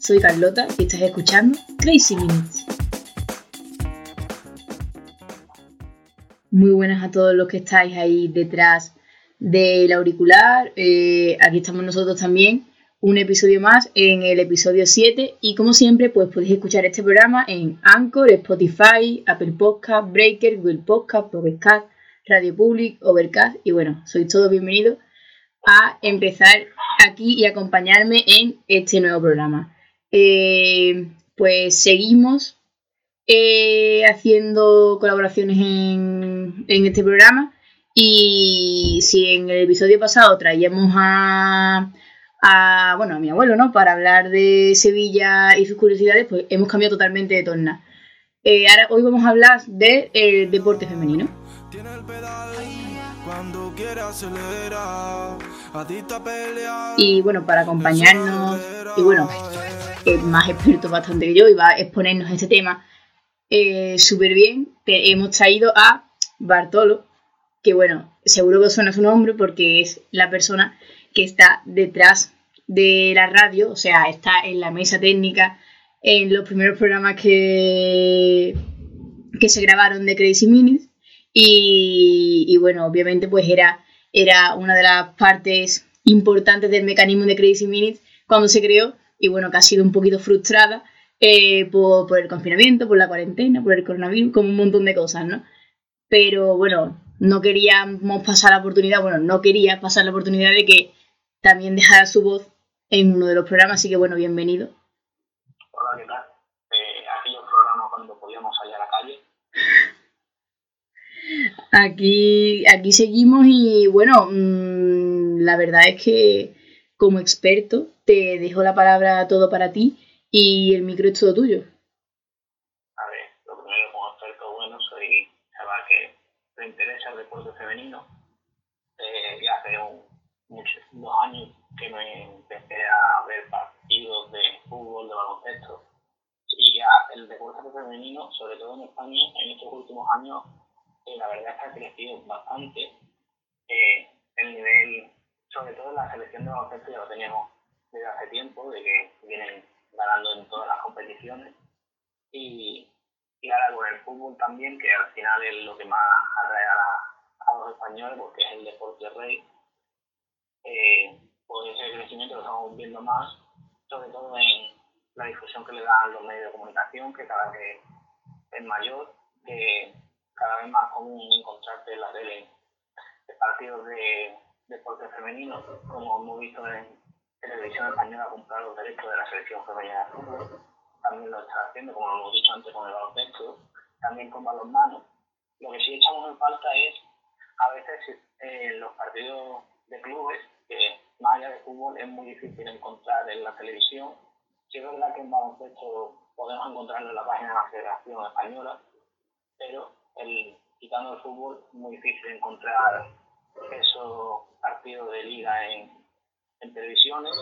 soy Carlota y estás escuchando Crazy Minutes. Muy buenas a todos los que estáis ahí detrás del auricular. Eh, aquí estamos nosotros también. Un episodio más en el episodio 7 y como siempre pues podéis escuchar este programa en Anchor, Spotify, Apple Podcast, Breaker, Google Podcast, Pocket Radio Public, Overcast y bueno, sois todos bienvenidos a empezar aquí y acompañarme en este nuevo programa. Eh, pues seguimos eh, haciendo colaboraciones en, este programa y si en el episodio pasado traíamos a, bueno, a mi abuelo, ¿no? Para hablar de Sevilla y sus curiosidades, pues hemos cambiado totalmente de torna. Eh, ahora, hoy vamos a hablar del de, deporte femenino. Y bueno, para acompañarnos, y bueno, es más experto bastante que yo y va a exponernos este tema eh, súper bien, hemos traído a Bartolo, que bueno, seguro que suena su nombre porque es la persona que está detrás de la radio, o sea, está en la mesa técnica, en los primeros programas que, que se grabaron de Crazy Minutes. Y, y, bueno, obviamente pues era, era una de las partes importantes del mecanismo de Crazy Minutes cuando se creó y bueno, que ha sido un poquito frustrada eh, por, el confinamiento, por la cuarentena, por el coronavirus, como un montón de cosas, ¿no? Pero bueno, no queríamos pasar la oportunidad, bueno, no quería pasar la oportunidad de que también dejara su voz en uno de los programas, así que bueno, bienvenido. Hola, ¿qué tal? Eh, aquellos programas cuando podíamos salir a la calle. Aquí, aquí seguimos y bueno, mmm, la verdad es que como experto te dejo la palabra todo para ti y el micro es todo tuyo. A ver, lo primero como experto bueno soy chaval que me interesa el deporte femenino. Eh, ya hace muchos dos años que me empecé a ver partidos de fútbol, de baloncesto. Y ya el deporte femenino, sobre todo en España, en estos últimos años, eh, la verdad es que ha crecido bastante. Eh, el nivel, sobre todo en la selección de baloncesto, ya lo teníamos desde hace tiempo, de que vienen ganando en todas las competiciones. Y, y ahora con el fútbol también, que al final es lo que más atrae a, a los españoles, porque es el deporte rey, eh, pues crecimiento lo estamos viendo más, sobre todo en la difusión que le dan los medios de comunicación, que cada vez es mayor, que cada vez más común encontrarte en la tele partidos de deporte femenino, como hemos visto en Televisión Española ha comprado los derechos de la selección femenina de fútbol, también lo está haciendo, como lo hemos dicho antes con el baloncesto, también con balonmano. Lo que sí echamos en falta es, a veces, eh, los partidos de clubes, que más allá de fútbol es muy difícil encontrar en la televisión. Sí es verdad que en baloncesto podemos encontrarlo en la página de la Federación Española, pero el, quitando el fútbol muy difícil encontrar esos partidos de liga en, en televisiones.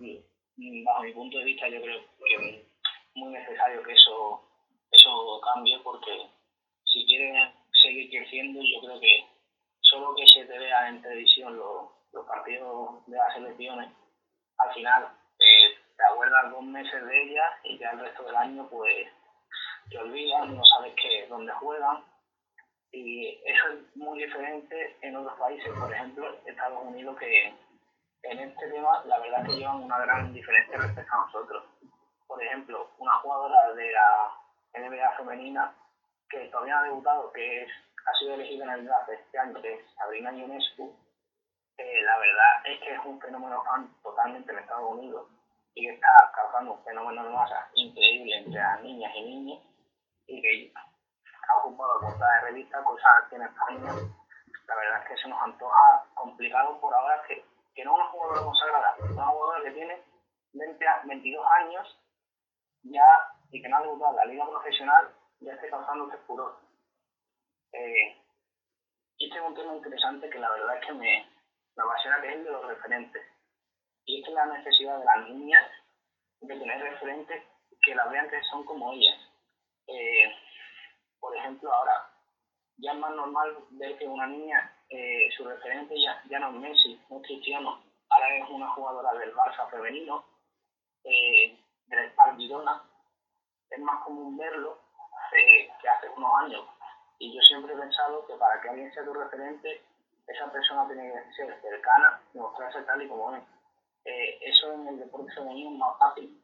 Y, bajo mi punto de vista, yo creo que es muy necesario que eso, eso cambie porque si quieren seguir creciendo, yo creo que solo que se te vea en televisión los, los partidos de las elecciones, al final eh, te acuerdas dos meses de ellas y ya el resto del año pues te olvidas, no sabes qué, dónde juegan. Y eso es muy diferente en otros países, por ejemplo, Estados Unidos, que en este tema la verdad es que llevan una gran diferencia respecto a nosotros. Por ejemplo, una jugadora de la NBA femenina que todavía ha debutado, que es, ha sido elegida en el draft este año, que es Sabrina Ionescu, eh, la verdad es que es un fenómeno totalmente en Estados Unidos y que está causando un fenómeno de masa increíble entre las niñas y niños y que ha ocupado portada de revista, cosas aquí en España. La verdad es que se nos antoja complicado por ahora que que no una jugadora consagrada, una jugadora que tiene 20, 22 años ya y que no ha debutado en la liga profesional, ya esté causando este furor. Eh, este es un tema interesante que la verdad es que me, me apasiona, que es el de los referentes. Y esta es la necesidad de las niñas de tener referentes que las vean que son como ellas. Eh, por ejemplo, ahora ya es más normal ver que una niña eh, su referente ya, ya no es Messi, no es Cristiano, ahora es una jugadora del Barça femenino eh, del Espaldidona es más común verlo eh, que hace unos años. Y yo siempre he pensado que para que alguien sea tu referente, esa persona tiene que ser cercana y mostrarse tal y como es. Eh, eso en el deporte femenino es más fácil.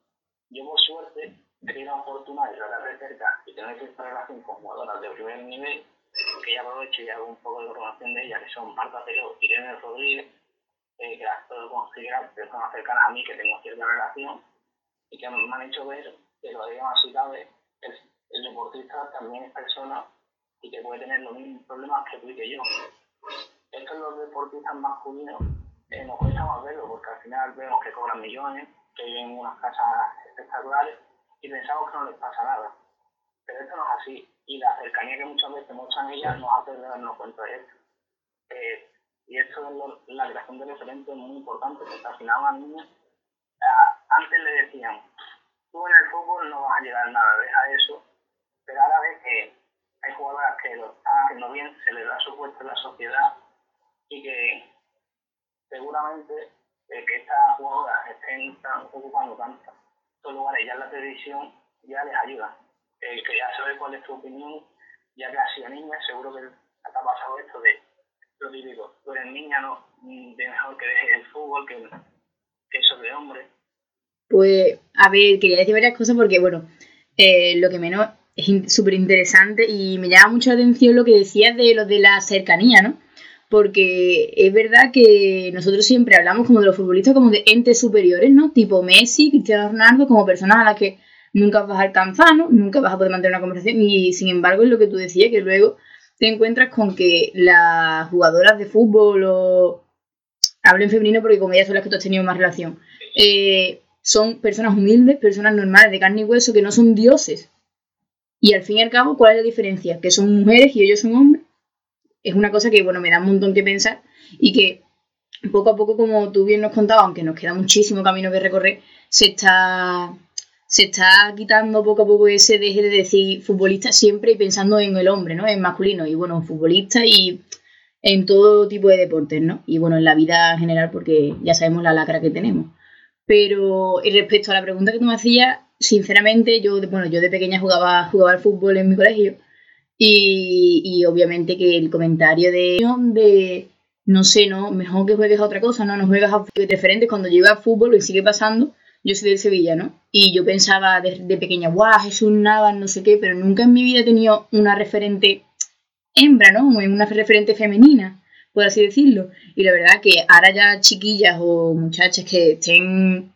Yo, por suerte, he tenido la fortuna de tratar de cerca y tener esta relación con jugadoras de primer nivel, que ya aprovecho y hago un poco de formación de ellas, que son Marta y Irene Rodríguez, eh, que las puedo considerar personas cercanas a mí que tengo cierta relación y que me han hecho ver que lo digan así cabe, el, el deportista también es persona y que puede tener los mismos problemas que tú y que yo. Esto en los deportistas masculinos eh, nos cuesta más verlo porque al final vemos que cobran millones, que viven en unas casas espectaculares y pensamos que no les pasa nada. Pero esto no es así y la cercanía que muchas veces muestran ellas nos hace darnos cuenta de esto. Eh, y esto es la creación de referentes es muy importante porque al final a niña, eh, antes le decían, tú en el fútbol no vas a llegar a nada, deja eso, pero ahora ves que hay jugadoras que lo están haciendo bien, se les da su puesto en la sociedad y que seguramente eh, que estas jugadoras estén ocupando tantos lugares ya en la televisión ya les ayuda. Eh, quería saber cuál es tu opinión, ya que has sido niña, seguro que te ha pasado esto de lo típico, tú eres niña, no, de mejor que dejes el fútbol que, que eso de hombre. Pues, a ver, quería decir varias cosas porque, bueno, eh, lo que menos es súper interesante y me llama mucho la atención lo que decías de lo de la cercanía, ¿no? Porque es verdad que nosotros siempre hablamos como de los futbolistas como de entes superiores, ¿no? Tipo Messi, Cristiano Ronaldo, como personas a las que nunca vas a alcanzar, ¿no? Nunca vas a poder mantener una conversación y sin embargo es lo que tú decías, que luego te encuentras con que las jugadoras de fútbol o hablo en femenino porque como ellas son las que tú has tenido más relación, eh, son personas humildes, personas normales de carne y hueso que no son dioses. Y al fin y al cabo, ¿cuál es la diferencia? Que son mujeres y ellos son hombres. Es una cosa que, bueno, me da un montón que pensar y que poco a poco, como tú bien nos contabas, aunque nos queda muchísimo camino que recorrer, se está se está quitando poco a poco ese deje de decir futbolista siempre y pensando en el hombre, ¿no? En masculino. Y bueno, futbolista y en todo tipo de deportes, ¿no? Y bueno, en la vida en general, porque ya sabemos la lacra que tenemos. Pero respecto a la pregunta que tú me hacías, sinceramente, yo, bueno, yo de pequeña jugaba, jugaba al fútbol en mi colegio. Y, y obviamente que el comentario de, de no sé, no, mejor que juegues a otra cosa, no, no juegas a referentes cuando yo iba a fútbol y sigue pasando yo soy de Sevilla, ¿no? Y yo pensaba de, pequeña, guau, Jesús Navas, no sé qué, pero nunca en mi vida he tenido una referente hembra, ¿no? Una referente femenina, por así decirlo. Y la verdad que ahora ya chiquillas o muchachas que estén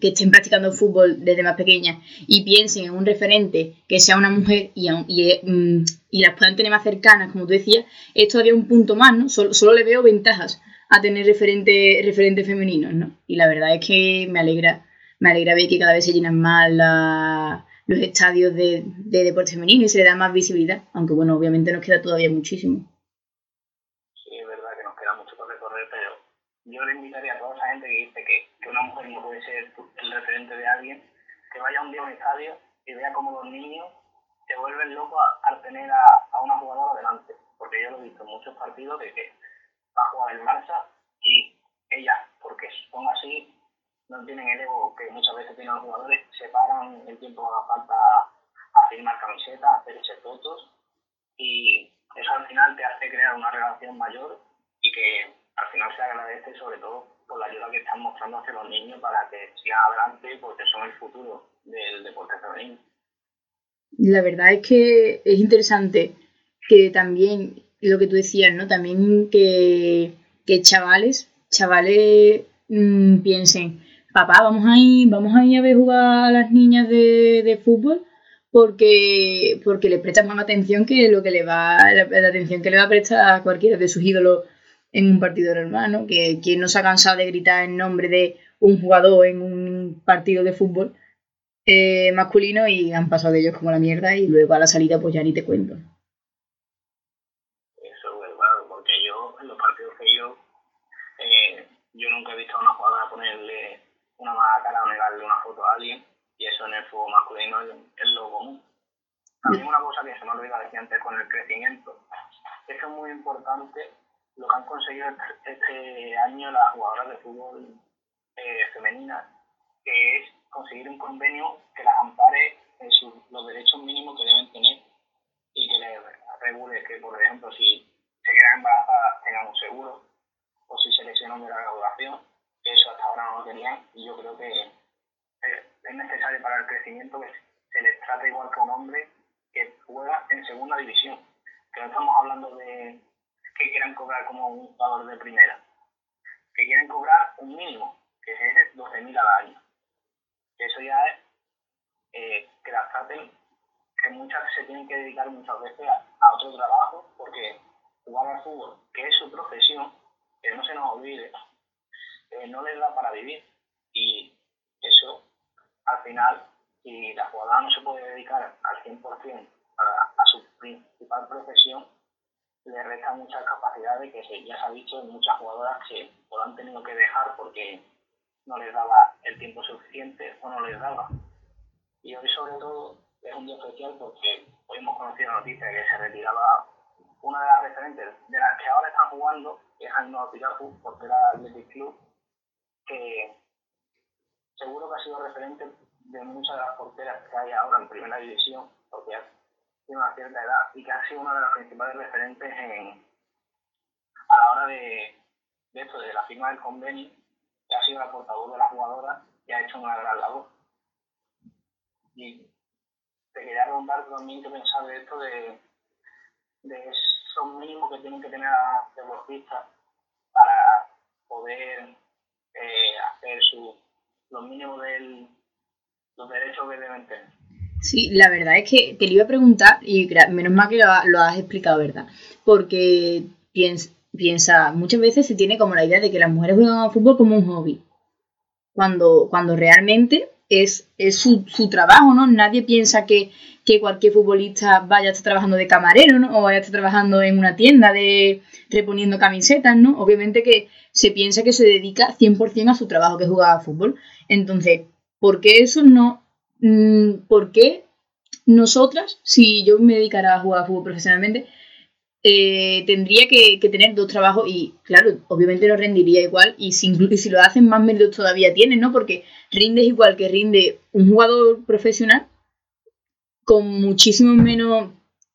que estén practicando fútbol desde más pequeñas y piensen en un referente que sea una mujer y, y, mm, y las puedan tener más cercanas, como tú decías, es todavía un punto más, ¿no? Solo, solo le veo ventajas a tener referentes referente femeninos, ¿no? Y la verdad es que me alegra me alegra ver que cada vez se llenan más los estadios de, de, deporte femenino y se le da más visibilidad, aunque bueno, obviamente nos queda todavía muchísimo. Sí, es verdad que nos queda mucho por recorrer, pero yo le invitaría a toda esa gente que dice que, que una mujer no puede ser el referente de alguien, que vaya un día a un estadio y vea cómo los niños se vuelven locos al tener a, a una jugadora delante. Porque yo lo he visto en muchos partidos de que va a jugar el Barça y ellas, porque son así, no tienen el ego que muchas veces tienen los jugadores, se paran el tiempo que falta a firmar camisetas, a hacerse fotos y eso al final te hace crear una relación mayor y que al final se agradece sobre todo por la ayuda que están mostrando hacia los niños para que sigan adelante porque son el futuro del deporte femenino. La verdad es que es interesante que también lo que tú decías, ¿no? También que, que chavales, chavales mmm, piensen, papá, vamos a ir, vamos a a ver jugar a las niñas de, fútbol porque, porque le prestan más atención que lo que le va, la, atención que le va a prestar a cualquiera de sus ídolos en un partido normal, ¿no? Que quien no se ha cansado de gritar en nombre de un jugador en un partido de fútbol eh, masculino y han pasado de ellos como la mierda y luego a la salida pues ya ni te cuento. Eso es verdad, porque yo en los partidos que yo, eh, yo nunca he visto a una jugadora ponerle una mala cara negarle una foto a alguien, y eso en el fútbol masculino es, lo común. También una cosa que se me olvidó decir antes con el crecimiento, es que es muy importante lo que han conseguido este, este año las jugadoras de fútbol eh, femeninas, que es conseguir un convenio que las ampare en los derechos mínimos que deben tener y que les regule que, por ejemplo, si se quedan embarazadas tengan un seguro o si se lesionan de la graduación, eso hasta ahora no lo tenían y yo creo que es necesario para el crecimiento que se les trate igual que un hombre que juega en segunda división. Que no estamos hablando de que quieran cobrar como un jugador de primera, que quieren cobrar un mínimo, que es 12.000 al año. Eso ya es eh, que las traten, que muchas se tienen que dedicar muchas veces a, otro trabajo, porque jugar al fútbol, que es su profesión, que no se nos olvide, eh, no les da para vivir. Y eso, al final, si la jugadora no se puede dedicar al 100% a, a su principal profesión, le resta muchas capacidades que ya se ha visto en muchas jugadoras que lo han tenido que dejar porque no les daba el tiempo suficiente o no les daba. Y hoy sobre todo es un día especial porque hoy hemos conocido la noticia de que se retiraba una de las referentes de las que ahora están jugando, que es Ainhoa Pirafu, porque era Athletic Club, que seguro que ha sido referente de muchas de las porteras que hay ahora en primera división, porque tiene una cierta edad y que ha sido una de las principales referentes en, a la hora de, esto, de la firma del convenio, que ha sido la portavoz de la jugadora y ha hecho una gran labor. Y te quería preguntar también qué pensar de esto, de, esos mínimos que tienen que tener las deportistas para poder eh, hacer su, los mínimos de los derechos que deben tener. Sí, la verdad es que te lo iba a preguntar y menos mal que lo, has explicado, ¿verdad? Porque piensa, muchas veces se tiene como la idea de que las mujeres juegan al fútbol como un hobby, cuando, cuando realmente es, es su, su, trabajo, ¿no? Nadie piensa que, que, cualquier futbolista vaya a estar trabajando de camarero, ¿no? O vaya a estar trabajando en una tienda de reponiendo camisetas, ¿no? Obviamente que se piensa que se dedica 100% a su trabajo, que es jugar al fútbol. Entonces, ¿por qué eso no Mm, ¿por qué nosotras, si yo me dedicara a jugar a fútbol profesionalmente, eh, tendría que, tener dos trabajos y, claro, obviamente no rendiría igual y si, si lo hacen más méritos todavía tienen, ¿no? Porque rindes igual que rinde un jugador profesional con muchísimo menos,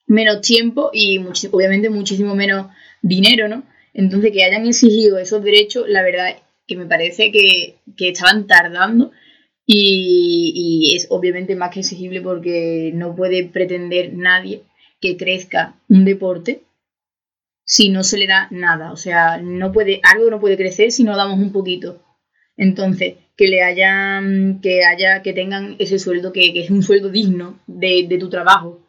menos tiempo y obviamente muchísimo menos dinero, ¿no? Entonces que hayan exigido esos derechos, la verdad que me parece que, que estaban tardando y, es obviamente más que exigible porque no puede pretender nadie que crezca un deporte si no se le da nada. O sea, no puede, algo no puede crecer si no damos un poquito. Entonces, que le hayan, que haya, que tengan ese sueldo que, es un sueldo digno de, tu trabajo.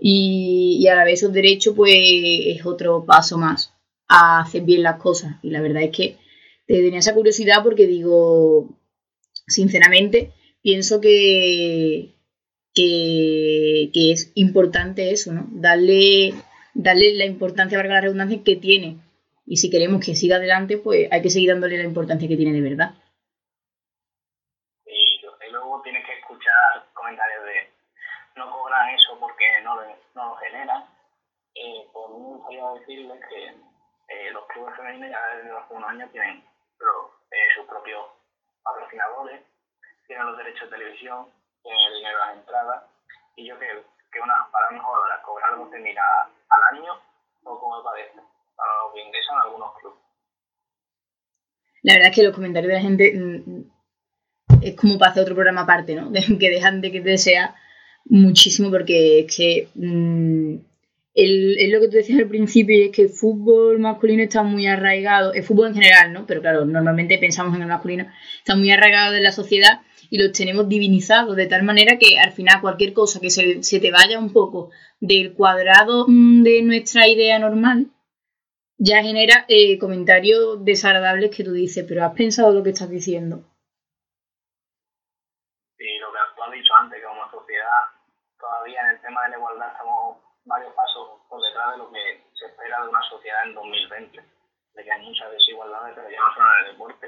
Y, y, a la vez esos derechos, pues es otro paso más a hacer bien las cosas. Y la verdad es que tenía esa curiosidad porque digo, sinceramente, pienso que, que, es importante eso, ¿no? Darle, darle la importancia, valga la redundancia, que tiene. Y si queremos que siga adelante, pues hay que seguir dándole la importancia que tiene de verdad. Y, luego tienes que escuchar comentarios de no cobran eso porque no, no lo generan. Por mí me gustaría decirles que eh, los clubes femeninos ya desde hace unos años tienen eh, sus propios patrocinadores tienen los derechos de televisión, tienen el dinero de las entradas, y yo creo que una, para una jugadora cobrar 12.000 al año poco me parece, para lo que ingresan algunos clubes. La verdad es que los comentarios de la gente mm, es como para hacer otro programa aparte, ¿no? que dejan de que te sea muchísimo porque es que mm, es lo que tú decías al principio y es que el fútbol masculino está muy arraigado, el fútbol en general, ¿no? Pero claro, normalmente pensamos en el masculino, está muy arraigado en la sociedad y los tenemos divinizados de tal manera que al final cualquier cosa que se, te vaya un poco del cuadrado mm, de nuestra idea normal ya genera eh, comentarios desagradables que tú dices, pero has pensado lo que estás diciendo. Sí, lo que has dicho antes, que como sociedad todavía en el tema de la igualdad estamos varios pasos por detrás de lo que se espera de una sociedad en 2020, de que hay muchas desigualdades, pero ya no solo en el deporte,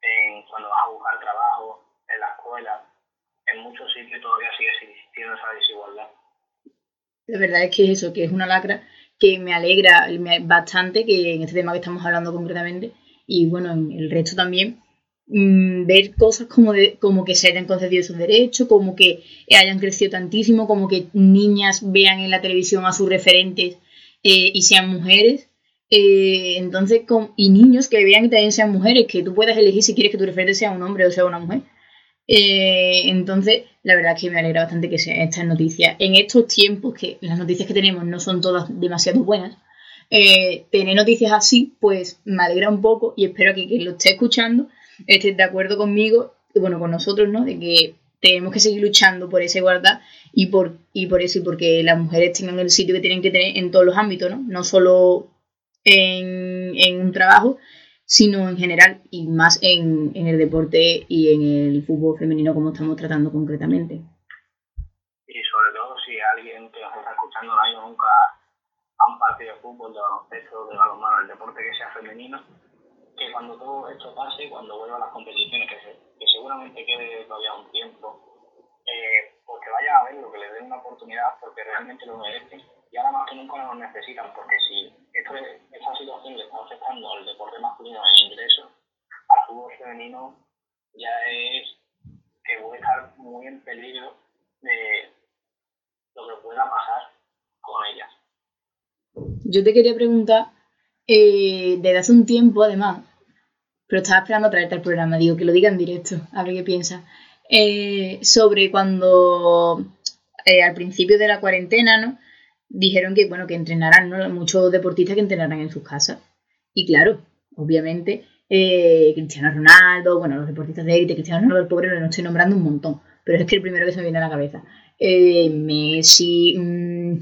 en cuando vas a buscar trabajo, en la escuela, en muchos sitios todavía sigue existiendo esa desigualdad. La verdad es que eso, que es una lacra que me alegra bastante que en este tema que estamos hablando concretamente y bueno, en el resto también, mm, ver cosas como, de, como que se hayan concedido sus derechos, como que hayan crecido tantísimo, como que niñas vean en la televisión a sus referentes eh, y sean mujeres. Eh, entonces, y niños que vean que también sean mujeres, que tú puedas elegir si quieres que tu referente sea un hombre o sea una mujer. Eh, entonces, la verdad es que me alegra bastante que sean estas noticias. En estos tiempos, que las noticias que tenemos no son todas demasiado buenas, tener noticias así, pues me alegra un poco y espero que quien lo esté escuchando esté de acuerdo conmigo, bueno, con nosotros, ¿no? De que tenemos que seguir luchando por esa igualdad y por, y por eso, y porque las mujeres tengan el sitio que tienen que tener en todos los ámbitos, ¿no? No solo en, en un trabajo, sino en general y más en, en, el deporte y en el fútbol femenino como estamos tratando concretamente. Y sobre todo si alguien que nos está escuchando no ha nunca a un partido de fútbol, de baloncesto, de balonmano, el deporte que sea femenino, que cuando todo esto pase, cuando vuelva a las competiciones, que, que seguramente quede todavía un tiempo, eh, pues vaya a verlo, que le den una oportunidad porque realmente lo merecen y ahora más que nunca lo necesitan, porque si esto, esta situación le está afectando al deporte masculino en ingresos, al fútbol femenino ya es que puede estar muy en peligro de lo que pueda pasar con ellas. Yo te quería preguntar, eh, desde hace un tiempo además, pero estaba esperando traerte al programa, digo que lo diga en directo, a ver qué piensas, eh, sobre cuando eh, al principio de la cuarentena, ¿no? dijeron que, bueno, que entrenarán, ¿no? Muchos deportistas que entrenarán en sus casas. Y claro, obviamente, eh, Cristiano Ronaldo, bueno, los deportistas de élite, Cristiano Ronaldo, el pobre, lo estoy nombrando un montón, pero es que el primero que se me viene a la cabeza. Eh, Messi, mm,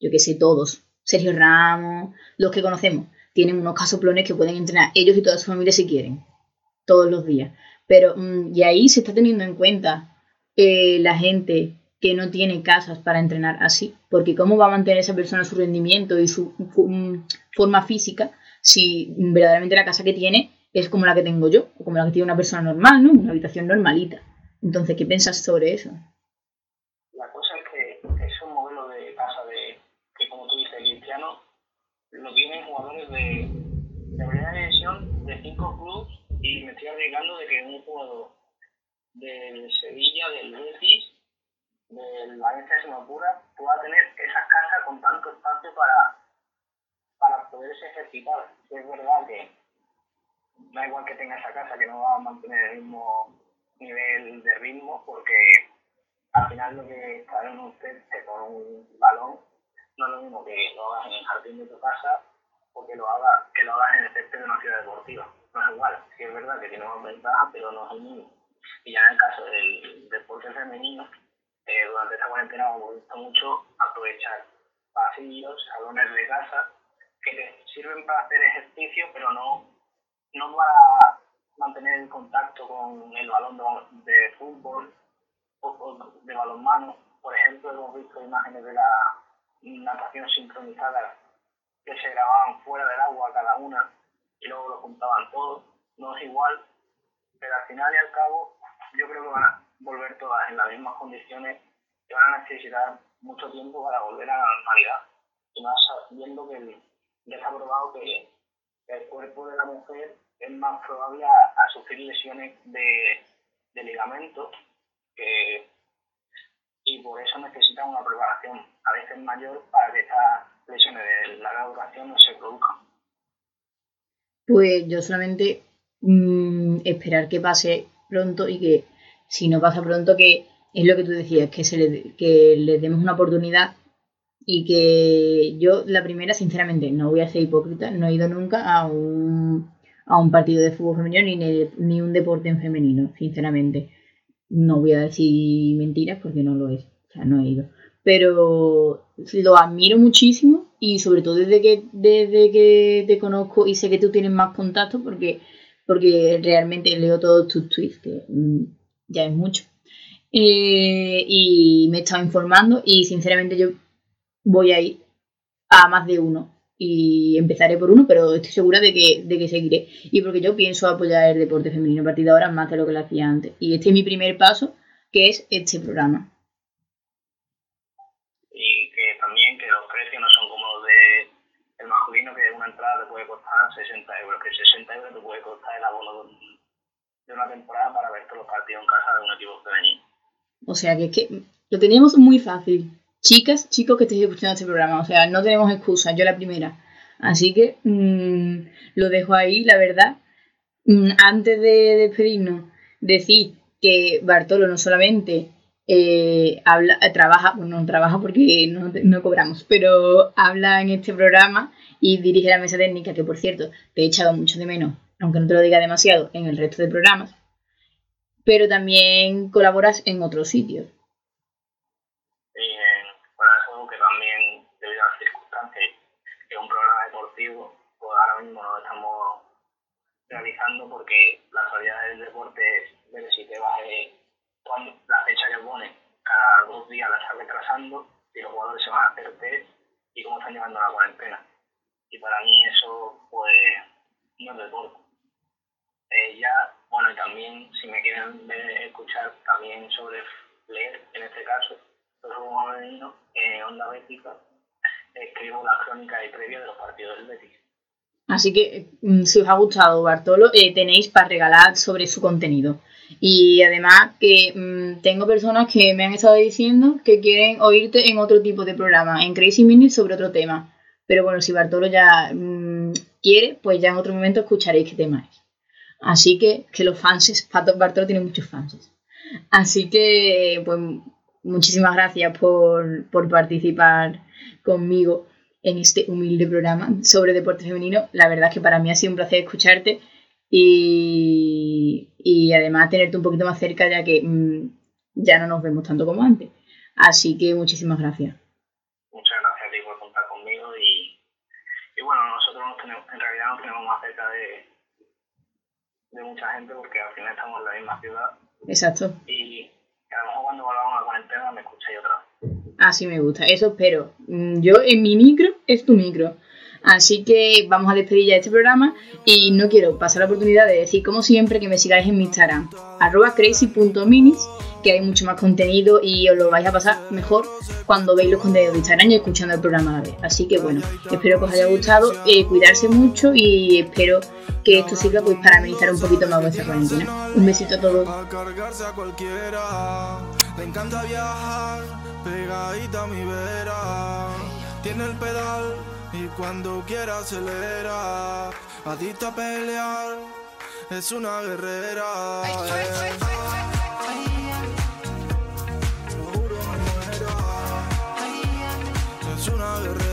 yo qué sé, todos. Sergio Ramos, los que conocemos, tienen unos casoplones que pueden entrenar ellos y toda su familia si quieren, todos los días. Pero, mm, y ahí se está teniendo en cuenta eh, la gente que no tiene casas para entrenar así, porque cómo va a mantener esa persona su rendimiento y su forma física si verdaderamente la casa que tiene es como la que tengo yo, o como la que tiene una persona normal, ¿no? Una habitación normalita. Entonces, ¿qué piensas sobre eso? Lo tienen jugadores de, de primera división de cinco clubes y me estoy arriesgando de que un jugador del Sevilla, del Betis del Valencia de Sinopura pueda tener esas casas con tanto espacio para, para poderse ejercitar. Es verdad que da igual que tenga esa casa, que no va a mantener el mismo nivel de ritmo, porque al final lo que un césped con un balón no es lo mismo que lo hagas en el jardín de tu casa o que lo hagas, que lo hagas en el césped de una ciudad deportiva. No es igual. Sí es verdad que tiene más ventajas, pero no es el mismo. Y ya en el caso del deporte femenino, eh, durante esta cuarentena hemos visto mucho aprovechar pasillos, salones de casa, que sirven para hacer ejercicio, pero no, no para mantener el contacto con el balón de, fútbol o, de balonmano. Por ejemplo, hemos visto imágenes de la natación sincronizada que se grababan fuera del agua cada una y luego lo juntaban todo. No es igual, pero al final y al cabo yo creo que van a, volver todas en las mismas condiciones que van a necesitar mucho tiempo para volver a la normalidad. Y más viendo que ya se ha probado que el cuerpo de la mujer es más probable a, sufrir lesiones de, de ligamento que, y por eso necesita una preparación a veces mayor para que estas lesiones de larga duración no se produzcan. Pues yo solamente mmm, esperar que pase pronto y que si no pasa pronto, que es lo que tú decías, que, se le, que le demos una oportunidad y que yo, la primera, sinceramente, no voy a ser hipócrita, no he ido nunca a un, a un partido de fútbol femenino ni, ni un deporte en femenino, sinceramente. No voy a decir mentiras porque no lo es, o sea, no he ido. Pero lo admiro muchísimo y sobre todo desde que, desde que te conozco y sé que tú tienes más contacto porque, porque realmente leo todos tus tweets, que mm, ya es mucho. Eh, y me he estado informando y sinceramente yo voy a ir a más de uno y empezaré por uno, pero estoy segura de que, de que seguiré. Y porque yo pienso apoyar el deporte femenino a partir de ahora más de lo que lo hacía antes. Y este es mi primer paso, que es este programa. Y que también que los precios no son como los de el masculino, que una entrada te puede costar 60 euros, que 60 euros te puede costar el abono de una temporada para ver todos los partidos en casa de un equipo femenino. O sea que es que lo teníamos muy fácil. Chicas, chicos que estéis escuchando este programa, o sea, no tenemos excusa, yo la primera. Así que mmm, lo dejo ahí, la verdad. Mm, antes de despedirnos, decir que Bartolo no solamente eh, habla, trabaja, bueno, no trabaja porque no, no, cobramos, pero habla en este programa y dirige la mesa técnica, que por cierto, te he echado mucho de menos, aunque no te lo diga demasiado, en el resto de programas, pero también colaboras en otros sitios. Sí, por eso que también, debido a las circunstancias, que es un programa deportivo, pues ahora mismo no estamos realizando porque la realidad del deporte es ver si te vas cuando la fecha que pone cada dos días la está retrasando y los jugadores se van a hacer test y cómo están llevando la cuarentena. Y para mí eso pues no es deporte. Eh, ya, bueno, y también si me quieren escuchar también sobre leer, en este caso, sobre un en Onda Bética, escribo la crónica y previa de los partidos del Betis. Así que mm, si os ha gustado Bartolo, eh, tenéis para regalar sobre su contenido. Y además que mm, tengo personas que me han estado diciendo que quieren oírte en otro tipo de programa, en Crazy Minutes sobre otro tema. Pero bueno, si Bartolo ya mm, quiere, pues ya en otro momento escucharéis qué tema es. Así que, que los fans, Bartolo tiene muchos fans. Así que, pues muchísimas gracias por, por participar conmigo en este humilde programa sobre deporte femenino. La verdad es que para mí ha sido un placer escucharte y, y además tenerte un poquito más cerca ya que mm, ya no nos vemos tanto como antes. Así que muchísimas gracias. Muchas gracias a ti por contar conmigo y, y bueno, nosotros nos tenemos, en realidad nos tenemos más cerca de, de mucha gente porque al final estamos en la misma ciudad. Exacto. Y a lo mejor cuando volvamos a la cuarentena me escucháis otra vez. Así me gusta, eso espero. Mm, yo en mi micro es tu micro. Así que vamos a despedir ya este programa y no quiero pasar la oportunidad de decir, como siempre, que me sigáis en mi Instagram, arroba crazy.minis, que hay mucho más contenido y os lo vais a pasar mejor cuando veis los contenidos de Instagram y escuchando el programa a la vez. Así que bueno, espero que os haya gustado, eh, cuidarse mucho y espero que esto sirva pues para amenizar un poquito más vuestra cuarentena. Un besito a todos. pegadita mi vera. Tiene el pedal y cuando quiera acelera. Adicta a pelear, es una guerrera. Es una guerrera.